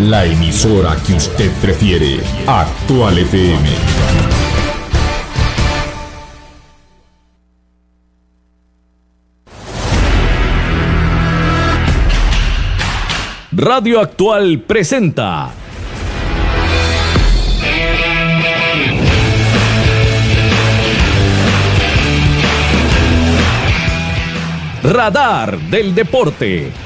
La emisora que usted prefiere. Actual FM. Radio Actual presenta Radar del Deporte.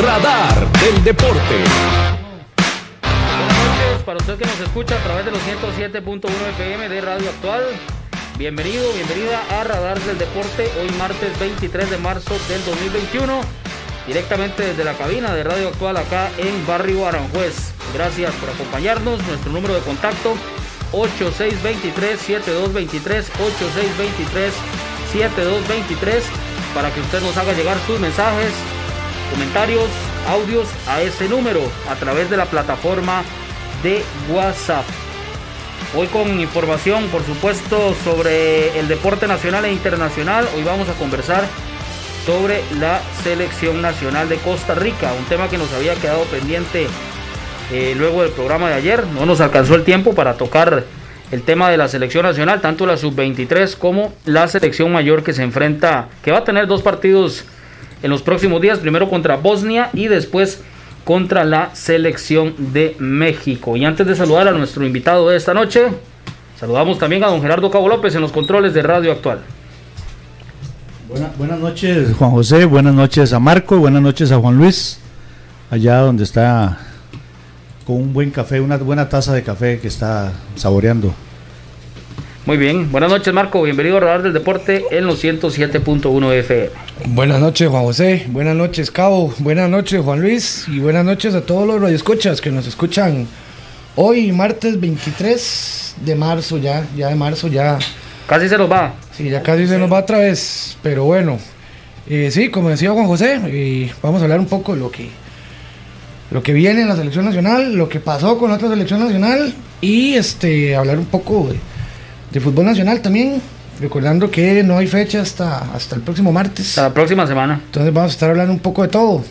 Radar del Deporte. Buenas noches para usted que nos escucha a través de los 107.1 FM de Radio Actual. Bienvenido, bienvenida a Radar del Deporte, hoy martes 23 de marzo del 2021, directamente desde la cabina de Radio Actual acá en Barrio Aranjuez. Gracias por acompañarnos, nuestro número de contacto 8623-7223, 8623-7223, para que usted nos haga llegar sus mensajes, comentarios, audios a ese número a través de la plataforma de WhatsApp. Hoy con información, por supuesto, sobre el deporte nacional e internacional. Hoy vamos a conversar sobre la selección nacional de Costa Rica, un tema que nos había quedado pendiente eh, luego del programa de ayer. No nos alcanzó el tiempo para tocar el tema de la selección nacional, tanto la sub-23 como la selección mayor que se enfrenta, que va a tener dos partidos en los próximos días, primero contra Bosnia y después contra la selección de México. Y antes de saludar a nuestro invitado de esta noche, saludamos también a don Gerardo Cabo López en los controles de Radio Actual. buenas noches Juan José, buenas noches a Marco, buenas noches a Juan Luis, allá donde está con un buen café, una buena taza de café que está saboreando. Muy bien, buenas noches Marco, bienvenido a Radar del Deporte en los 107.1 FM. Buenas noches Juan José, buenas noches Cabo, buenas noches Juan Luis y buenas noches a todos los radioescuchas que nos escuchan hoy martes 23 de marzo ya, ya de marzo ya. Casi se nos va. Sí, ya casi se nos va otra vez, pero bueno, eh, sí, como decía Juan José, eh, vamos a hablar un poco de lo que, lo que viene en la selección nacional, lo que pasó con otra selección nacional y este hablar un poco de de fútbol nacional también. Recordando que no hay fecha hasta, hasta el próximo martes. Hasta la próxima semana. Entonces vamos a estar hablando un poco de todo.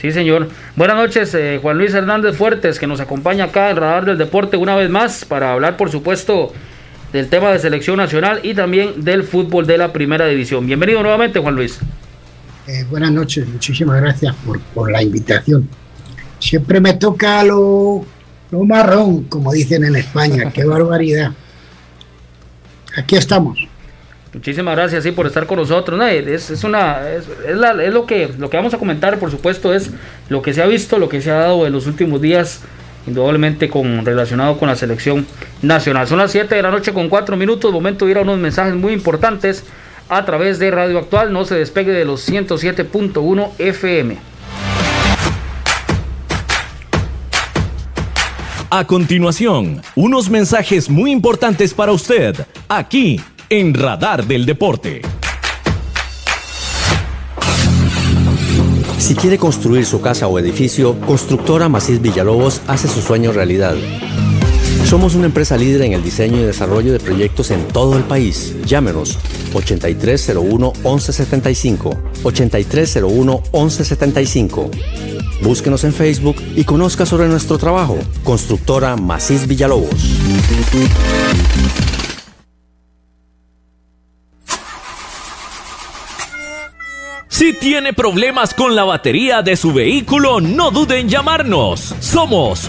Sí, señor. Buenas noches, eh, Juan Luis Hernández Fuertes, que nos acompaña acá en Radar del Deporte una vez más para hablar, por supuesto, del tema de selección nacional y también del fútbol de la primera división. Bienvenido nuevamente, Juan Luis. Eh, buenas noches, muchísimas gracias por, por, la invitación. Siempre me toca lo, lo marrón, como dicen en España. Qué barbaridad aquí estamos. Muchísimas gracias sí, por estar con nosotros. es, una, es, lo, que, lo que vamos a comentar, por supuesto, es lo que se ha visto, lo que se ha dado en los últimos días, indudablemente con, relacionado con la selección nacional. Son las 7 de la noche con 4 minutos, momento de ir a unos mensajes muy importantes a través de Radio Actual. No se despegue de los 107.1 FM. A continuación, unos mensajes muy importantes para usted, aquí en Radar del Deporte. Si quiere construir su casa o edificio, Constructora Macís Villalobos hace su sueño realidad. Somos una empresa líder en el diseño y desarrollo de proyectos en todo el país. Llámenos 8301 1175 8301 1175 Búsquenos en Facebook y conozca sobre nuestro trabajo. Constructora Macís Villalobos. Si tiene problemas con la batería de su vehículo, no duden en llamarnos. Somos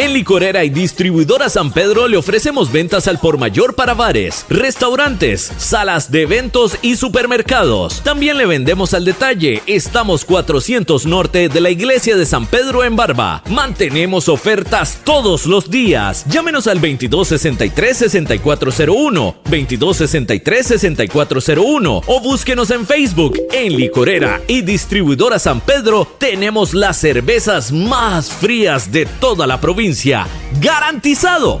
En Licorera y Distribuidora San Pedro le ofrecemos ventas al por mayor para bares, restaurantes, salas de eventos y supermercados. También le vendemos al detalle. Estamos 400 norte de la iglesia de San Pedro en Barba. Mantenemos ofertas todos los días. Llámenos al 2263-6401, 2263-6401 o búsquenos en Facebook. En Licorera y Distribuidora San Pedro tenemos las cervezas más frías de toda la provincia ¡Garantizado!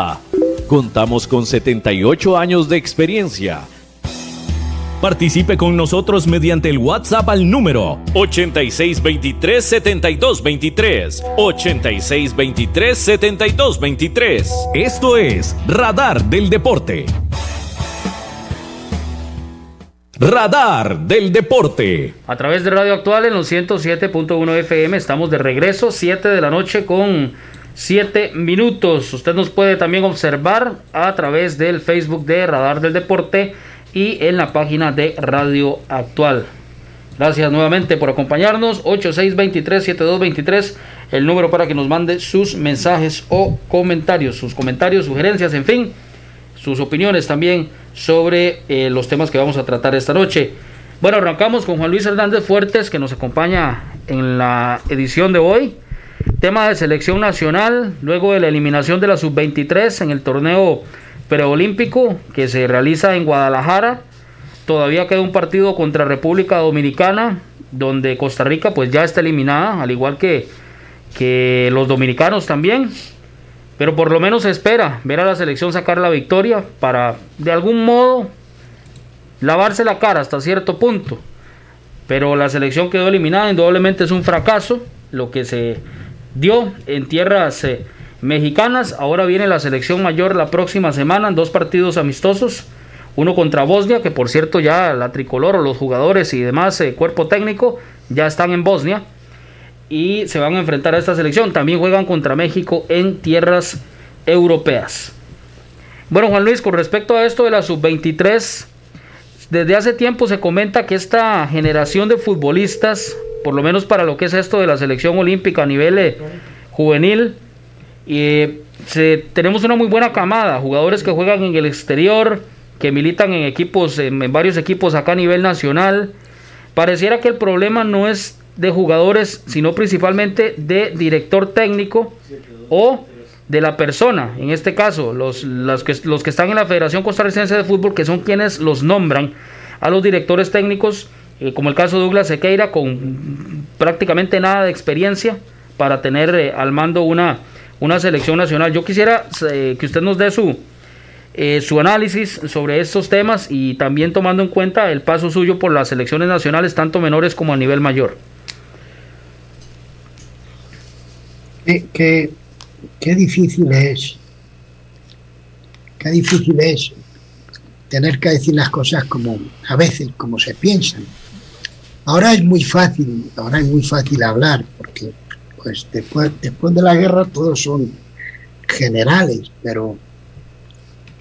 Contamos con 78 años de experiencia. Participe con nosotros mediante el WhatsApp al número 8623-7223. 8623-7223. Esto es Radar del Deporte. Radar del Deporte. A través de Radio Actual en los 107.1 FM estamos de regreso, 7 de la noche con 7 minutos. Usted nos puede también observar a través del Facebook de Radar del Deporte y en la página de Radio Actual. Gracias nuevamente por acompañarnos. 8623-7223, el número para que nos mande sus mensajes o comentarios, sus comentarios, sugerencias, en fin, sus opiniones también sobre eh, los temas que vamos a tratar esta noche. Bueno, arrancamos con Juan Luis Hernández Fuertes, que nos acompaña en la edición de hoy. Tema de selección nacional, luego de la eliminación de la sub-23 en el torneo preolímpico que se realiza en Guadalajara. Todavía queda un partido contra República Dominicana, donde Costa Rica pues ya está eliminada, al igual que, que los dominicanos también. Pero por lo menos se espera ver a la selección sacar la victoria para de algún modo lavarse la cara hasta cierto punto. Pero la selección quedó eliminada, indudablemente es un fracaso lo que se dio en tierras eh, mexicanas. Ahora viene la selección mayor la próxima semana en dos partidos amistosos. Uno contra Bosnia, que por cierto ya la tricolor o los jugadores y demás eh, cuerpo técnico ya están en Bosnia. Y se van a enfrentar a esta selección. También juegan contra México en tierras europeas. Bueno, Juan Luis, con respecto a esto de la sub-23, desde hace tiempo se comenta que esta generación de futbolistas por lo menos para lo que es esto de la selección olímpica a nivel eh, juvenil. Y se, tenemos una muy buena camada, jugadores que juegan en el exterior, que militan en equipos, en, varios equipos acá a nivel nacional. Pareciera que el problema no es de jugadores, sino principalmente de director técnico o de la persona. En este caso, los, los, que, los que están en la Federación Costarricense de Fútbol, que son quienes los nombran a los directores técnicos eh, como el caso de Douglas Sequeira, con prácticamente nada de experiencia para tener eh, al mando una, una selección nacional. Yo quisiera eh, que usted nos dé su, su análisis sobre estos temas y también tomando en cuenta el paso suyo por las selecciones nacionales, tanto menores como a nivel mayor. Que, qué difícil es, qué difícil es tener que decir las cosas como a veces, como se piensan. Ahora es muy fácil, ahora es muy fácil hablar, porque pues después, después de la guerra todos son generales, pero,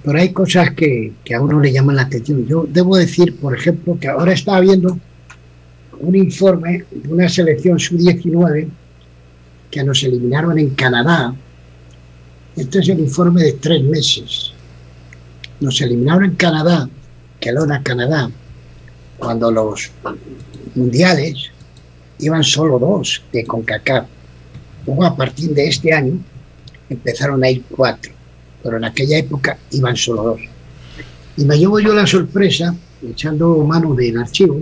pero hay cosas que, que a uno le llaman la atención. Yo debo decir, por ejemplo, que ahora estaba viendo un informe de una selección sub-19 que nos eliminaron en Canadá. Este es el informe de tres meses. Nos eliminaron en Canadá, era Canadá, cuando los mundiales iban solo dos de CONCACAF. A partir de este año, empezaron a ir cuatro, pero en aquella época iban solo dos. Y me llevo yo la sorpresa, echando mano del archivo,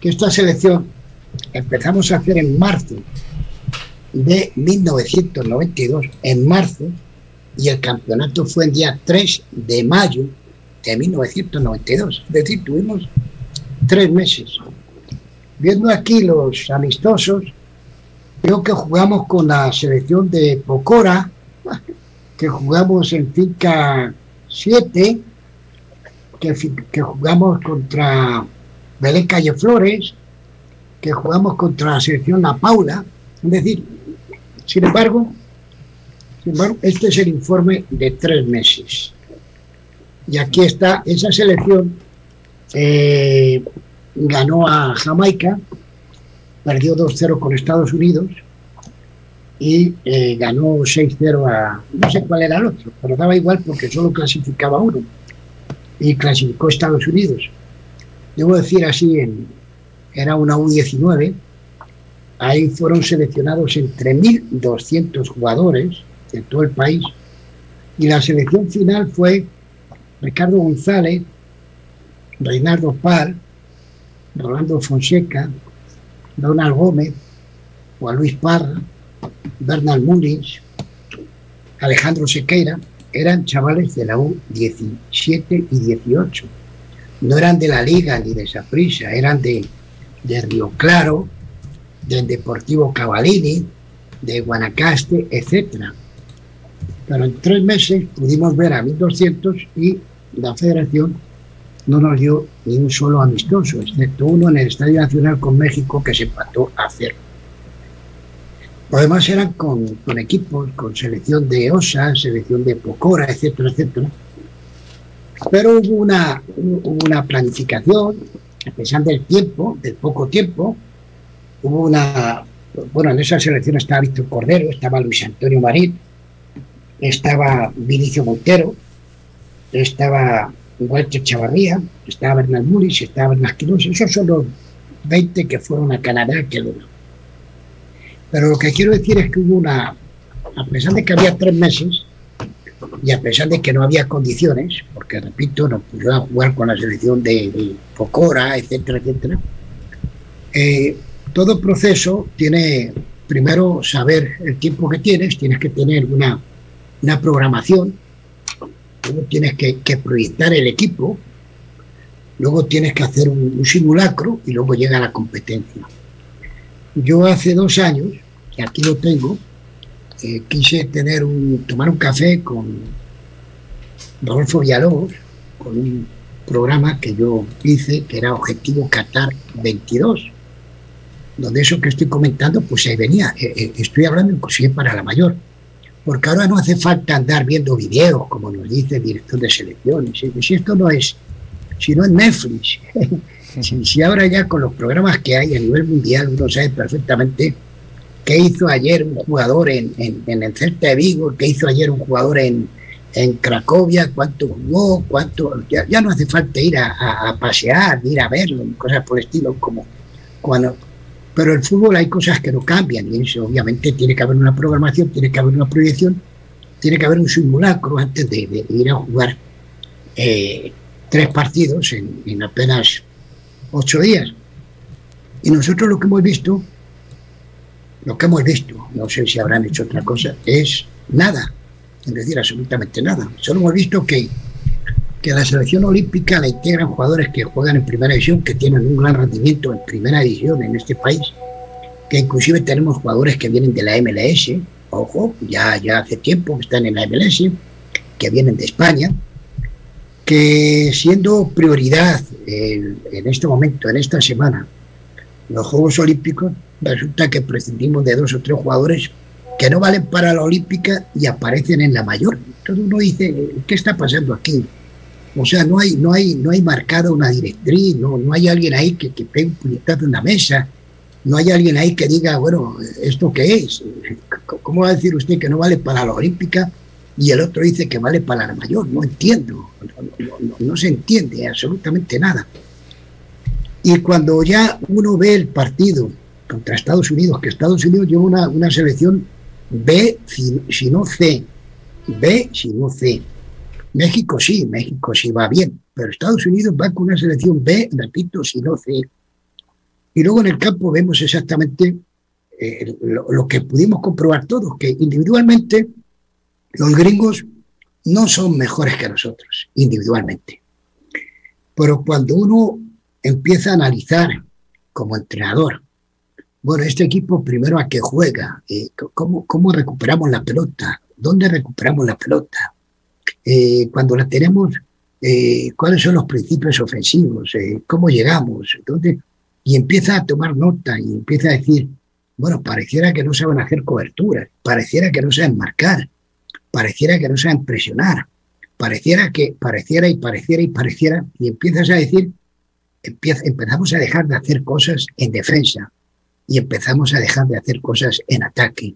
que esta selección empezamos a hacer en marzo de 1992, en marzo, y el campeonato fue el día 3 de mayo de 1992. Es decir, tuvimos tres meses. Viendo aquí los amistosos, creo que jugamos con la selección de Pocora, que jugamos en Finca 7, que, jugamos contra Belén Calle Flores, que jugamos contra la selección La Paula. Es decir, sin embargo, sin embargo, este es el informe de tres meses. Y aquí está, esa selección eh, ganó a Jamaica, perdió 2-0 con Estados Unidos y eh, ganó 6-0 a, no sé cuál era el otro, pero daba igual porque solo clasificaba uno y clasificó Estados Unidos. Debo decir así, era una U19, ahí fueron seleccionados entre 1.200 jugadores de todo el país y la selección final fue Ricardo González, Reinaldo Pal, Rolando Fonseca, Donald Gómez, Juan Luis Parra, Bernal Mullins, Alejandro Sequeira, eran chavales de la U17 y 18 no eran de la Liga ni de Saprissa, eran de, de Río Claro, del Deportivo Cavallini, de Guanacaste, etcétera. Pero en tres meses pudimos ver a 1.200 y la federación no nos dio ni un solo amistoso, excepto uno en el Estadio Nacional con México que se empató a cero. Los demás eran con, con equipos, con selección de OSA, selección de Pocora, etcétera, etcétera pero hubo una, una planificación, a pesar del tiempo, del poco tiempo, hubo una, bueno, en esa selección estaba Víctor Cordero, estaba Luis Antonio Marín, estaba Vinicio Montero, estaba Walter Chavarría, estaba Bernal Muris, estaba Bernal Quiroz, esos son los 20 que fueron a Canadá que uno. Pero lo que quiero decir es que hubo una, a pesar de que había tres meses, y a pesar de que no había condiciones, porque repito, no pudo jugar con la selección de, Pocora, etcétera, etcétera, eh, todo proceso tiene primero saber el tiempo que tienes, tienes que tener una, una programación, luego tienes que, proyectar el equipo, luego tienes que hacer un, simulacro y luego llega la competencia. Yo hace dos años, y aquí lo tengo, quise tener un, tomar un café con Rodolfo Villalobos, con un programa que yo hice, que era Objetivo Qatar 22, donde eso que estoy comentando, pues ahí venía. Eh, eh, estoy hablando inclusive para la mayor, porque ahora no hace falta andar viendo videos, como nos dice el director de selecciones. Si esto no es, si no es Netflix, si, ahora ya con los programas que hay a nivel mundial uno sabe perfectamente qué hizo ayer un jugador en, el Celta de Vigo, qué hizo ayer un jugador en, Cracovia, cuánto jugó, cuánto. Ya, no hace falta ir a, pasear, ir a verlo, cosas por el estilo, como cuando. Pero el fútbol hay cosas que no cambian, y eso obviamente tiene que haber una programación, tiene que haber una proyección, tiene que haber un simulacro antes de, ir a jugar eh, tres partidos en, en apenas ocho días. Y nosotros lo que hemos visto lo que hemos visto, no sé si habrán hecho otra cosa, es nada, es decir, absolutamente nada. Solo hemos visto que, que la selección olímpica la integran jugadores que juegan en primera división, que tienen un gran rendimiento en primera división en este país, que inclusive tenemos jugadores que vienen de la MLS, ojo, ya, ya hace tiempo que están en la MLS, que vienen de España, que siendo prioridad en, este momento, en esta semana, los Juegos Olímpicos, resulta que prescindimos de dos o tres jugadores que no valen para la Olímpica y aparecen en la mayor. Entonces uno dice, ¿qué está pasando aquí? O sea, no hay, no hay, no hay marcada una directriz, no, no hay alguien ahí que, que pegue un puñetazo en la mesa, no hay alguien ahí que diga, bueno, ¿esto qué es? ¿Cómo va a decir usted que no vale para la Olímpica y el otro dice que vale para la mayor? No entiendo, no, se entiende absolutamente nada. Y cuando ya uno ve el partido contra Estados Unidos, que Estados Unidos lleva una, una selección B, si, si, no C, B, si no C. México sí, México sí va bien, pero Estados Unidos va con una selección B, repito, si no C. Y luego en el campo vemos exactamente eh, lo, que pudimos comprobar todos, que individualmente los gringos no son mejores que nosotros, individualmente. Pero cuando uno empieza a analizar como entrenador, bueno, este equipo primero a qué juega, eh, ¿cómo, ¿cómo, recuperamos la pelota, dónde recuperamos la pelota, eh, cuando la tenemos, eh, cuáles son los principios ofensivos, eh, cómo llegamos, ¿Dónde? y empieza a tomar nota y empieza a decir, bueno, pareciera que no saben hacer cobertura, pareciera que no saben marcar, pareciera que no saben presionar, pareciera que, pareciera y pareciera y pareciera, y empiezas a decir, empezamos a dejar de hacer cosas en defensa y empezamos a dejar de hacer cosas en ataque.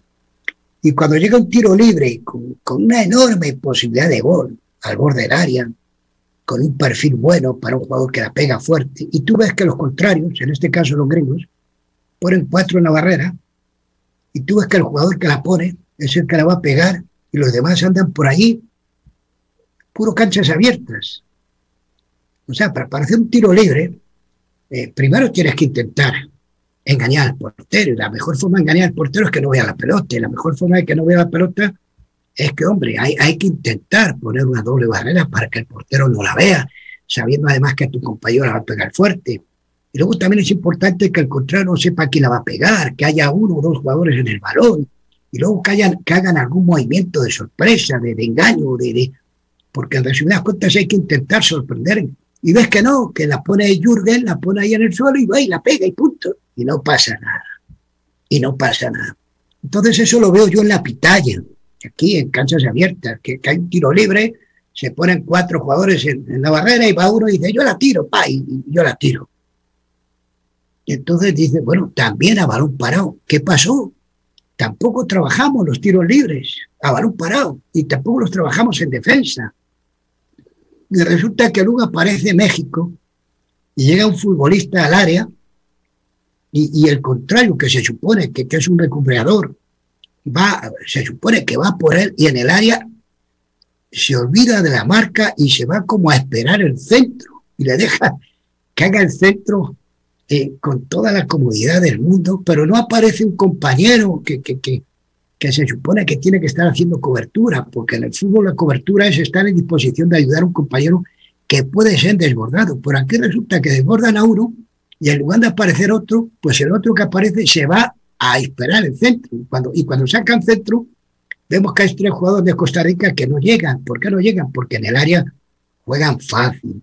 Y cuando llega un tiro libre con, con una enorme posibilidad de gol al borde del área, con un perfil bueno para un jugador que la pega fuerte, y tú ves que los contrarios, en este caso los gringos, ponen cuatro en la barrera, y tú ves que el jugador que la pone es el que la va a pegar, y los demás andan por allí, puro canchas abiertas. O sea, para, para hacer un tiro libre, eh, primero tienes que intentar engañar al portero, y la mejor forma de engañar al portero es que no vea la pelota, y la mejor forma de que no vea la pelota es que, hombre, hay, hay que intentar poner una doble barrera para que el portero no la vea, sabiendo además que tu compañero la va a pegar fuerte. Y luego también es importante que el contrario no sepa quién la va a pegar, que haya uno o dos jugadores en el balón, y luego que, hayan, que hagan algún movimiento de sorpresa, de, de engaño, de, de, porque en resumidas cuentas hay que intentar sorprender. Y ves que no, que la pone Jürgen, la pone ahí en el suelo y va y la pega y punto. Y no pasa nada. Y no pasa nada. Entonces eso lo veo yo en la pitaya aquí en canchas abiertas, que, hay un tiro libre, se ponen cuatro jugadores en, en, la barrera y va uno y dice, yo la tiro, pa, y, y yo la tiro. Y entonces dice, bueno, también a balón parado. ¿Qué pasó? Tampoco trabajamos los tiros libres a balón parado y tampoco los trabajamos en defensa. Y resulta que luego aparece México y llega un futbolista al área y, el contrario, que se supone que, es un recuperador, va, se supone que va por él y en el área se olvida de la marca y se va como a esperar el centro y le deja que haga el centro eh, con toda la comodidad del mundo, pero no aparece un compañero que, que, que, que, se supone que tiene que estar haciendo cobertura, porque en el fútbol la cobertura es estar en disposición de ayudar a un compañero que puede ser desbordado. Por aquí resulta que desbordan a uno y en lugar de aparecer otro, pues el otro que aparece se va a esperar el centro. Cuando, y cuando sacan centro, vemos que hay tres jugadores de Costa Rica que no llegan. ¿Por qué no llegan? Porque en el área juegan fácil.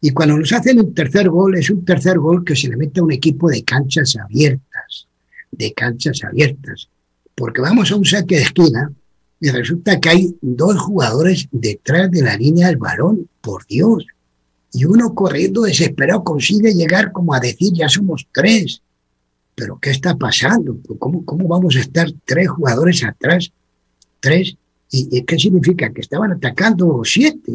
Y cuando nos hacen un tercer gol, es un tercer gol que se le mete a un equipo de canchas abiertas, de canchas abiertas. Porque vamos a un saque de esquina y resulta que hay dos jugadores detrás de la línea del balón, por Dios. Y uno corriendo desesperado consigue llegar como a decir, ya somos tres pero ¿qué está pasando? ¿Cómo, cómo vamos a estar tres jugadores atrás? Tres. ¿Y, qué significa? Que estaban atacando siete.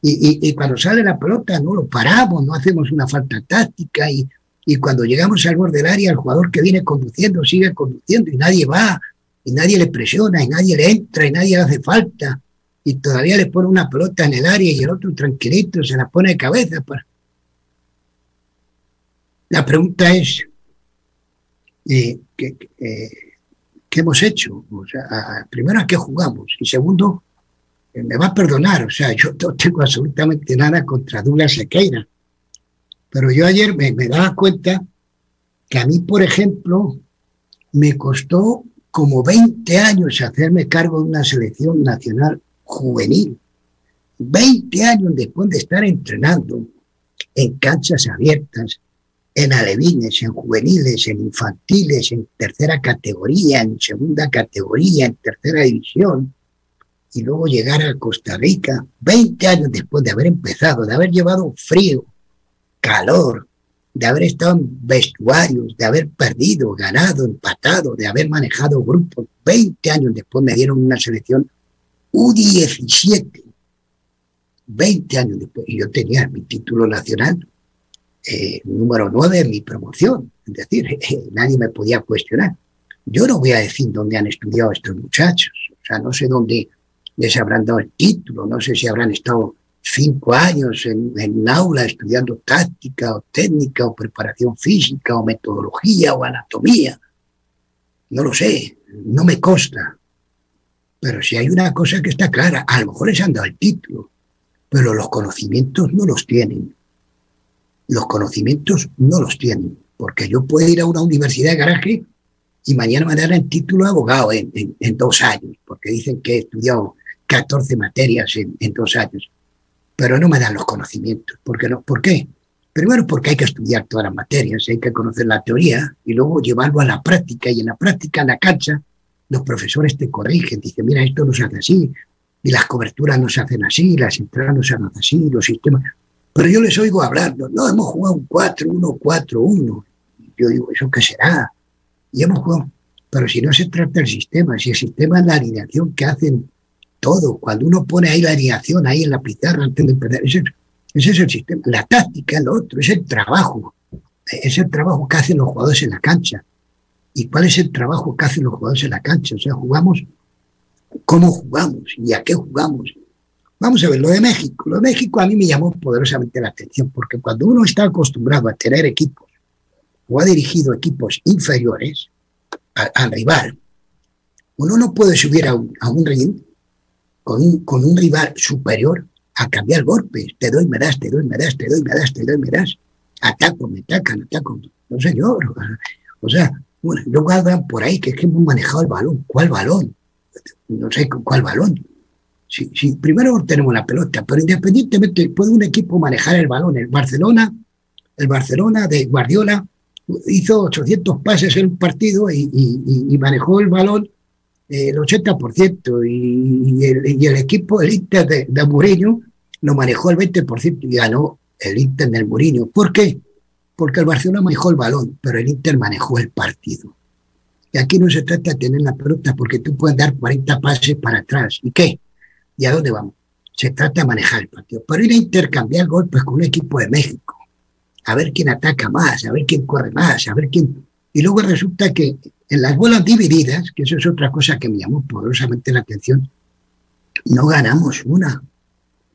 Y, y, y, cuando sale la pelota no lo paramos, no hacemos una falta táctica y, y cuando llegamos al borde del área el jugador que viene conduciendo sigue conduciendo y nadie va y nadie le presiona y nadie le entra y nadie le hace falta y todavía le pone una pelota en el área y el otro tranquilito se la pone de cabeza. Para... La pregunta es, eh, ¿qué, eh, ¿qué, hemos hecho? O sea, primero, ¿a qué jugamos? Y segundo, eh, me va a perdonar, o sea, yo no tengo absolutamente nada contra Douglas Sequeira. Pero yo ayer me, me daba cuenta que a mí, por ejemplo, me costó como 20 años hacerme cargo de una selección nacional juvenil. 20 años después de estar entrenando en canchas abiertas, en alevines, en juveniles, en infantiles, en tercera categoría, en segunda categoría, en tercera división, y luego llegar a Costa Rica, 20 años después de haber empezado, de haber llevado frío, calor, de haber estado en vestuarios, de haber perdido, ganado, empatado, de haber manejado grupos, 20 años después me dieron una selección U17, 20 años después, y yo tenía mi título nacional eh, número 9 en mi promoción. Es decir, nadie me podía cuestionar. Yo no voy a decir dónde han estudiado estos muchachos. O sea, no sé dónde les habrán dado el título, no sé si habrán estado cinco años en, en aula estudiando táctica o técnica o preparación física o metodología o anatomía. No lo sé, no me consta. Pero si hay una cosa que está clara, a lo mejor les han dado el título, pero los conocimientos no los tienen los conocimientos no los tienen, porque yo puedo ir a una universidad de garaje y mañana me dan el título de abogado en, dos años, porque dicen que he estudiado 14 materias en, dos años, pero no me dan los conocimientos. ¿Por qué, no? ¿Por qué? Primero porque hay que estudiar todas las materias, hay que conocer la teoría y luego llevarlo a la práctica y en la práctica, en la cancha, los profesores te corrigen, dicen, mira, esto no se hace así, y las coberturas no se hacen así, las entradas no se hacen así, los sistemas. Pero yo les oigo hablando, no, hemos jugado un 4-1, 4-1. Yo digo, ¿eso qué será? Y hemos jugado, pero si no se trata del sistema, si el sistema es la alineación que hacen todo, cuando uno pone ahí la alineación ahí en la pizarra antes de perder, ese, ese es el sistema, la táctica es lo otro, es el trabajo, es el trabajo que hacen los jugadores en la cancha. ¿Y cuál es el trabajo que hacen los jugadores en la cancha? O sea, jugamos, ¿cómo jugamos? ¿Y a qué jugamos? Vamos a ver, lo de México. Lo de México a mí me llamó poderosamente la atención, porque cuando uno está acostumbrado a tener equipos o ha dirigido equipos inferiores al rival, uno no puede subir a un, a un ring con un, con un rival superior a cambiar golpes. Te doy, me das, te doy, me das, te doy, me das, te doy, me das. Ataco, me atacan, ataco. No señor. O sea, bueno, luego hablan por ahí que es que hemos manejado el balón. ¿Cuál balón? No sé cuál balón Sí, sí, primero tenemos la pelota, pero independientemente puede un equipo manejar el balón. El Barcelona, el Barcelona de Guardiola hizo 800 pases en un partido y, manejó el balón eh, el 80% y, el, y el equipo, el Inter de, de lo manejó el 20% y ganó el Inter del Mourinho. ¿Por qué? Porque el Barcelona manejó el balón, pero el Inter manejó el partido. Y aquí no se trata de tener la pelota porque tú puedes dar 40 pases para atrás. ¿Y qué? ¿Y a dónde vamos? Se trata de manejar el partido. Pero ir a intercambiar golpes con un equipo de México, a ver quién ataca más, a ver quién corre más, a ver quién... Y luego resulta que en las bolas divididas, que eso es otra cosa que me llamó poderosamente la atención, no ganamos una.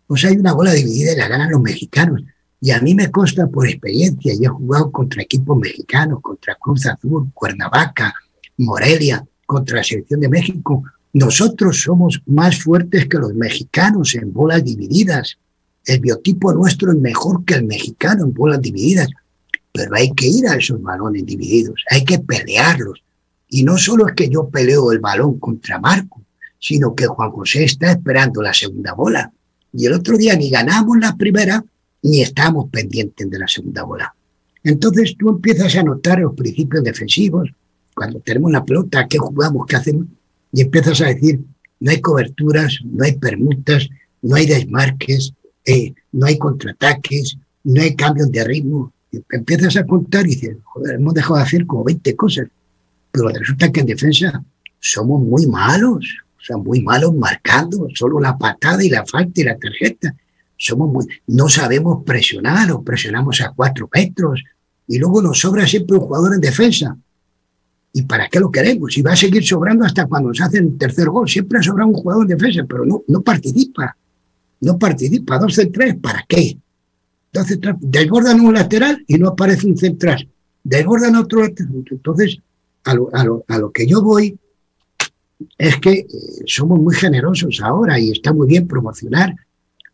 O sea, hay una bola dividida y la ganan los mexicanos. Y a mí me consta por experiencia, yo he jugado contra equipos mexicanos, contra Cruz Azul, Cuernavaca, Morelia, contra la selección de México, nosotros somos más fuertes que los mexicanos en bolas divididas. El biotipo nuestro es mejor que el mexicano en bolas divididas. Pero hay que ir a esos balones divididos, hay que pelearlos. Y no solo es que yo peleo el balón contra Marco, sino que Juan José está esperando la segunda bola. Y el otro día ni ganamos la primera, ni estamos pendientes de la segunda bola. Entonces tú empiezas a notar los principios defensivos. Cuando tenemos la pelota, ¿qué jugamos? ¿Qué hacemos? y empiezas a decir, no hay coberturas, no hay permutas, no hay desmarques, eh, no hay contraataques, no hay cambios de ritmo. empiezas a contar y dices, joder, hemos dejado de hacer como 20 cosas. Pero resulta que en defensa somos muy malos, o sea, muy malos marcando, solo la patada y la falta y la tarjeta. Somos muy, no sabemos presionar o presionamos a cuatro metros y luego nos sobra siempre un jugador en defensa. ¿Y para qué lo queremos? Y va a seguir sobrando hasta cuando se hace el tercer gol. Siempre ha sobrado un jugador en defensa, pero no, no participa. No participa. Dos centrales, ¿para qué? Dos centrales. Desbordan un lateral y no aparece un central. Desbordan otro lateral. Entonces, a lo, a lo, a lo que yo voy es que eh, somos muy generosos ahora y está muy bien promocionar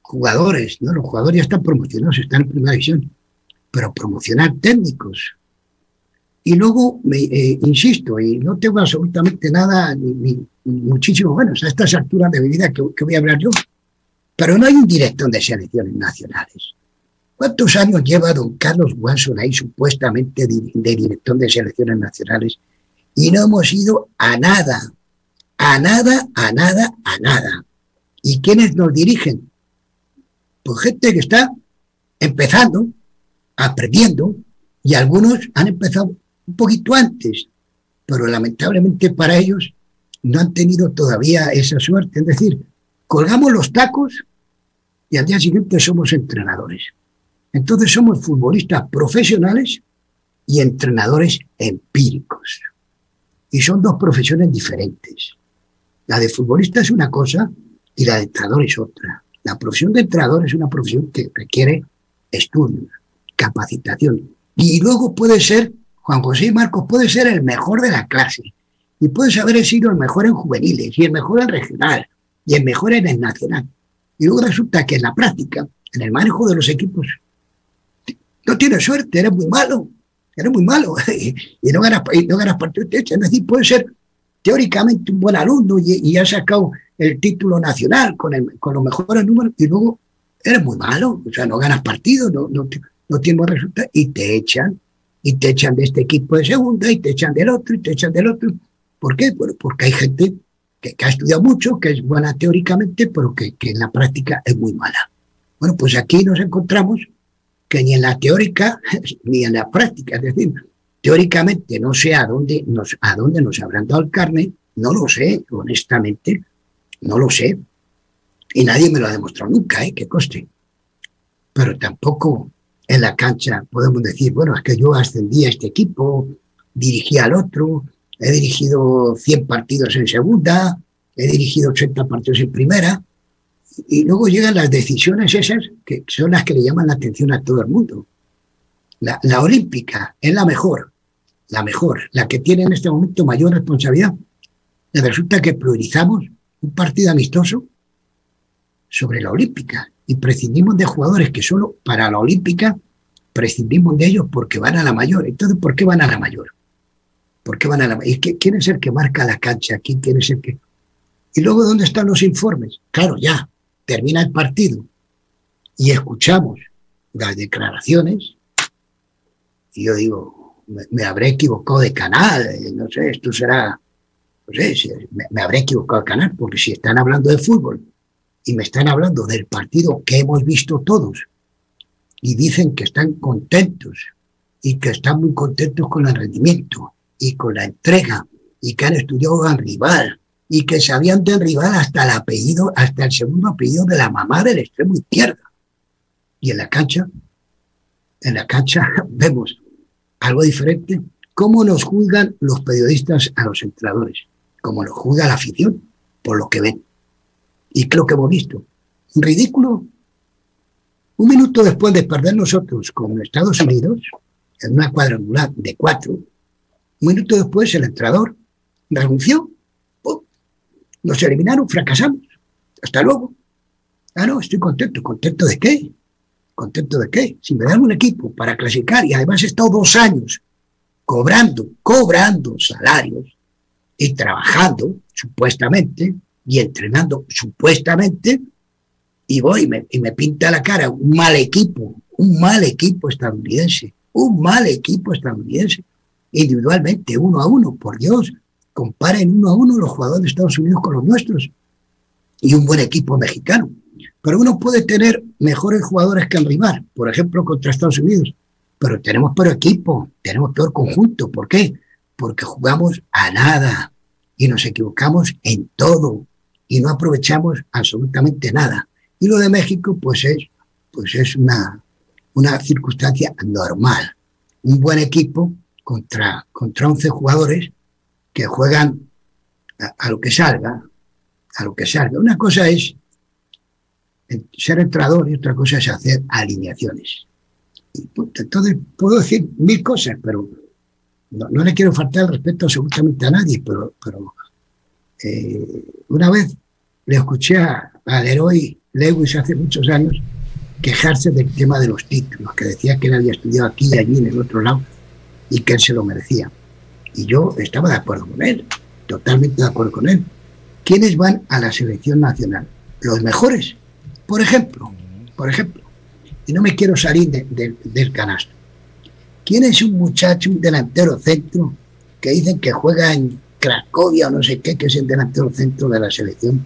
jugadores. ¿no? Los jugadores ya están promocionados, están en primera división. Pero promocionar técnicos, y luego, me, eh, insisto, y no tengo absolutamente nada, ni, muchísimo menos a estas alturas de mi vida que, voy a hablar yo, pero no hay un director de selecciones nacionales. ¿Cuántos años lleva don Carlos Wanson ahí supuestamente de, de director de selecciones nacionales? Y no hemos ido a nada, a nada, a nada, a nada. ¿Y quiénes nos dirigen? Pues gente que está empezando, aprendiendo, y algunos han empezado un poquito antes, pero lamentablemente para ellos no han tenido todavía esa suerte. Es decir, colgamos los tacos y al día siguiente somos entrenadores. Entonces somos futbolistas profesionales y entrenadores empíricos. Y son dos profesiones diferentes. La de futbolista es una cosa y la de entrenador es otra. La profesión de entrenador es una profesión que requiere estudio, capacitación. Y luego puede ser Juan José Marcos puede ser el mejor de la clase y puedes haber sido el mejor en juveniles y el mejor en regional y el mejor en el nacional. Y luego resulta que en la práctica, en el manejo de los equipos, no tienes suerte, eres muy malo, eres muy malo y no ganas, y no ganas. Es decir, puede ser teóricamente un buen alumno y, y has sacado el título nacional con, el, con los mejores números y luego eres muy malo, o sea, no ganas partidos, no, no, no tienes resultados y te echan y te echan de este equipo de segunda y te echan del otro y te echan del otro. ¿Por qué? Bueno, porque hay gente que, ha estudiado mucho, que es buena teóricamente, pero que, en la práctica es muy mala. Bueno, pues aquí nos encontramos que ni en la teórica ni en la práctica, es decir, teóricamente no sé a dónde nos, a dónde nos habrán dado el carne, no lo sé, honestamente, no lo sé. Y nadie me lo ha demostrado nunca, ¿eh? Que coste. Pero tampoco en la cancha podemos decir, bueno, es que yo ascendí a este equipo, dirigí al otro, he dirigido 100 partidos en segunda, he dirigido 80 partidos en primera, y luego llegan las decisiones esas que son las que le llaman la atención a todo el mundo. La, la olímpica es la mejor, la mejor, la que tiene en este momento mayor responsabilidad. Y resulta que priorizamos un partido amistoso sobre la olímpica y prescindimos de jugadores que solo para la olímpica prescindimos de ellos porque van a la mayor. Entonces, ¿por qué van a la mayor? ¿Por qué van a la mayor? ¿Quién es el que marca la cancha? ¿Quién, quién es el que...? Y luego, ¿dónde están los informes? Claro, ya, termina el partido y escuchamos las declaraciones y yo digo, me, habré equivocado de canal, no sé, esto será, no sé, me, me habré equivocado de canal, porque si están hablando de fútbol y me están hablando del partido que hemos visto todos y dicen que están contentos y que están muy contentos con el rendimiento y con la entrega y que han estudiado al rival y que sabían del rival hasta el apellido, hasta el segundo apellido de la mamá del extremo izquierdo. Y en la cancha, en la cancha vemos algo diferente, cómo nos juzgan los periodistas a los entrenadores, cómo nos juzga la afición por lo que ven. Y creo que hemos visto. Ridículo. Un minuto después de perder nosotros con Estados Unidos, en una cuadrangular de cuatro, un minuto después el entrenador renunció. Nos eliminaron, fracasamos. Hasta luego. Ah, no, estoy contento. ¿Contento de qué? ¿Contento de qué? Si me dan un equipo para clasificar y además he estado dos años cobrando, cobrando salarios y trabajando, supuestamente, y entrenando supuestamente, y voy y me, pinta la cara un mal equipo, un mal equipo estadounidense, un mal equipo estadounidense, individualmente, uno a uno, por Dios, comparen uno a uno los jugadores de Estados Unidos con los nuestros, y un buen equipo mexicano. Pero uno puede tener mejores jugadores que el rival, por ejemplo, contra Estados Unidos, pero tenemos peor equipo, tenemos peor conjunto. ¿Por qué? Porque jugamos a nada y nos equivocamos en todo y no aprovechamos absolutamente nada. Y lo de México, pues es, pues es una, una circunstancia normal. Un buen equipo contra, contra 11 jugadores que juegan a, lo que salga, a lo que salga. Una cosa es ser entrador y otra cosa es hacer alineaciones. Pues, entonces puedo decir mil cosas, pero no, le quiero faltar el respeto absolutamente a nadie, pero, pero eh, una vez le escuché a, al héroe Lewis hace muchos años quejarse del tema de los títulos, que decía que él había estudiado aquí y allí en el otro lado y que él se lo merecía. Y yo estaba de acuerdo con él, totalmente de acuerdo con él. ¿Quiénes van a la selección nacional? Los mejores. Por ejemplo, por ejemplo, y no me quiero salir del canasto. ¿Quién es un muchacho, un delantero centro, que dicen que juega en Cracovia o no sé qué, que es el delantero centro de la selección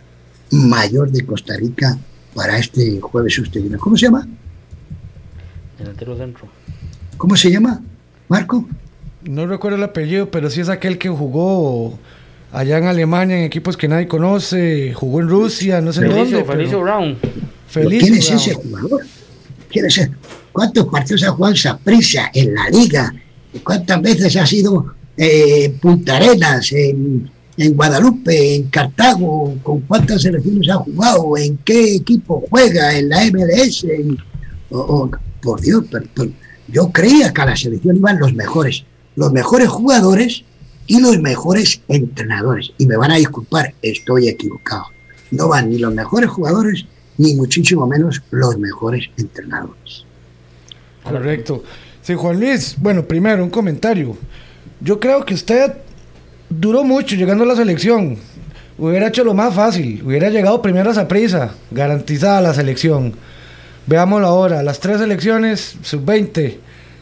mayor de Costa Rica para este jueves usted ¿Cómo se llama? Delantero centro. ¿Cómo se llama? ¿Marco? No recuerdo el apellido, pero sí es aquel que jugó allá en Alemania en equipos que nadie conoce, jugó en Rusia, no sé en dónde. Felicio Brown. ¿Quién es ese jugador? ¿Quién es ese? ¿Cuántos partidos ha jugado Saprissa en la liga? ¿Cuántas veces ha sido eh, Punta Arenas, en, Guadalupe, en Cartago? ¿Con cuántas selecciones ha jugado? ¿En qué equipo juega? ¿En la MLS? por Dios, yo creía que a la selección iban los mejores, los mejores jugadores y los mejores entrenadores. Y me van a disculpar, estoy equivocado. No van ni los mejores jugadores ni muchísimo menos los mejores entrenadores. Correcto. Sí, Juan Luis, bueno, primero un comentario. Yo creo que usted duró mucho llegando a la selección. Hubiera hecho lo más fácil, hubiera llegado primero a prisa, garantizada la selección. Veámoslo ahora, las tres selecciones, sub-20,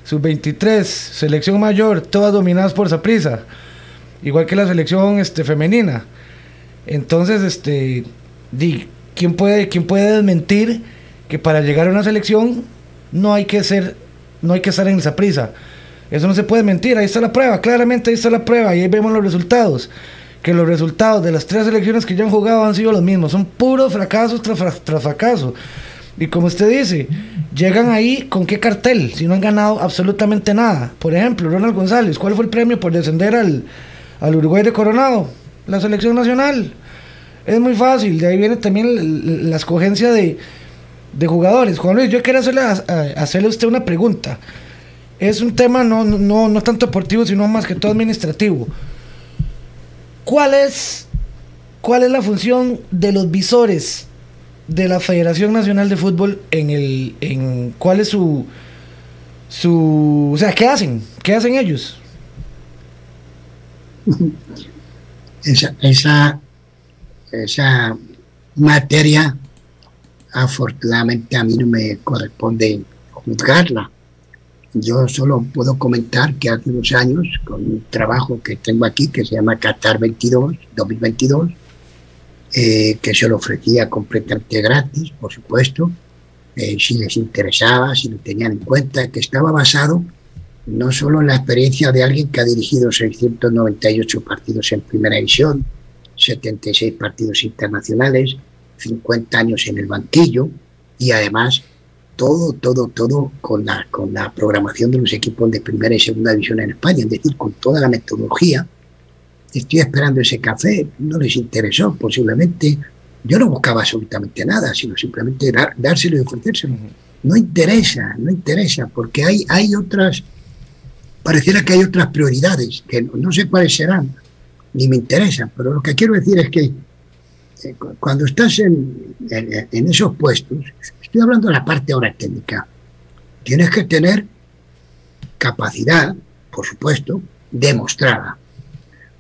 sub-23, selección mayor, todas dominadas por Saprisa, igual que la selección este, femenina. Entonces, este, di, ¿quién, puede, ¿quién puede desmentir que para llegar a una selección no hay que ser, no hay que estar en esa prisa? Eso no se puede mentir, ahí está la prueba, claramente ahí está la prueba y ahí vemos los resultados. Que los resultados de las tres selecciones que ya han jugado han sido los mismos, son puros fracasos tras, tras fracaso. Y como usted dice, llegan ahí con qué cartel, si no han ganado absolutamente nada. Por ejemplo, Ronald González, ¿cuál fue el premio por descender al, al Uruguay de Coronado? La selección nacional. Es muy fácil, de ahí viene también la, escogencia de, de, jugadores. Juan Luis, yo quiero hacerle a, hacerle usted una pregunta. Es un tema no, no, no tanto deportivo, sino más que todo administrativo. ¿Cuál es, ¿Cuál es la función de los visores de la Federación Nacional de Fútbol en el en cuál es su su o sea qué hacen qué hacen ellos esa esa esa materia afortunadamente a mí no me corresponde juzgarla. Yo solo puedo comentar que hace unos años con un trabajo que tengo aquí que se llama Qatar 22 2022 eh, que se lo ofrecía completamente gratis, por supuesto, eh, si les interesaba, si lo tenían en cuenta, que estaba basado no solo en la experiencia de alguien que ha dirigido 698 partidos en primera división, 76 partidos internacionales, 50 años en el banquillo y además todo, todo, todo con la, con la programación de los equipos de primera y segunda división en España, es decir, con toda la metodología estoy esperando ese café, no les interesó posiblemente. Yo no buscaba absolutamente nada, sino simplemente dárselo y ofrecérselo. No interesa, no interesa, porque hay, hay otras, pareciera que hay otras prioridades, que no, sé cuáles serán, ni me interesan, pero lo que quiero decir es que cuando estás en, esos puestos, estoy hablando de la parte ahora técnica, tienes que tener capacidad, por supuesto, demostrada